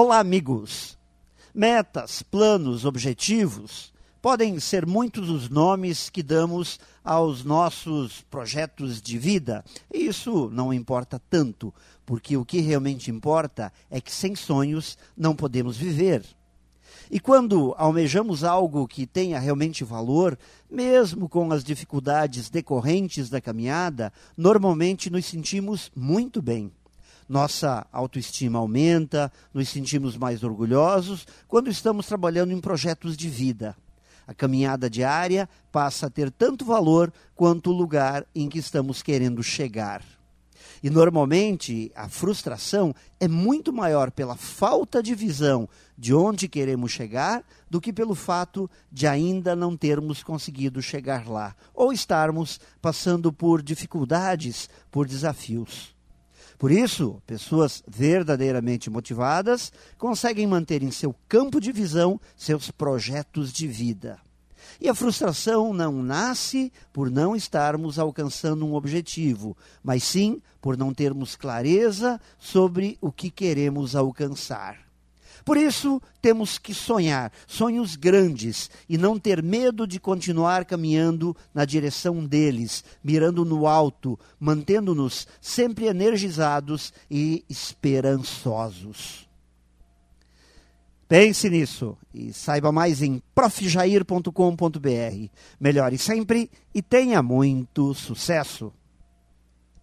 Olá, amigos! Metas, planos, objetivos podem ser muitos os nomes que damos aos nossos projetos de vida. Isso não importa tanto, porque o que realmente importa é que sem sonhos não podemos viver. E quando almejamos algo que tenha realmente valor, mesmo com as dificuldades decorrentes da caminhada, normalmente nos sentimos muito bem. Nossa autoestima aumenta, nos sentimos mais orgulhosos quando estamos trabalhando em projetos de vida. A caminhada diária passa a ter tanto valor quanto o lugar em que estamos querendo chegar. E normalmente a frustração é muito maior pela falta de visão de onde queremos chegar do que pelo fato de ainda não termos conseguido chegar lá ou estarmos passando por dificuldades, por desafios. Por isso, pessoas verdadeiramente motivadas conseguem manter em seu campo de visão seus projetos de vida. E a frustração não nasce por não estarmos alcançando um objetivo, mas sim por não termos clareza sobre o que queremos alcançar. Por isso, temos que sonhar sonhos grandes e não ter medo de continuar caminhando na direção deles, mirando no alto, mantendo-nos sempre energizados e esperançosos. Pense nisso e saiba mais em profjair.com.br. Melhore sempre e tenha muito sucesso!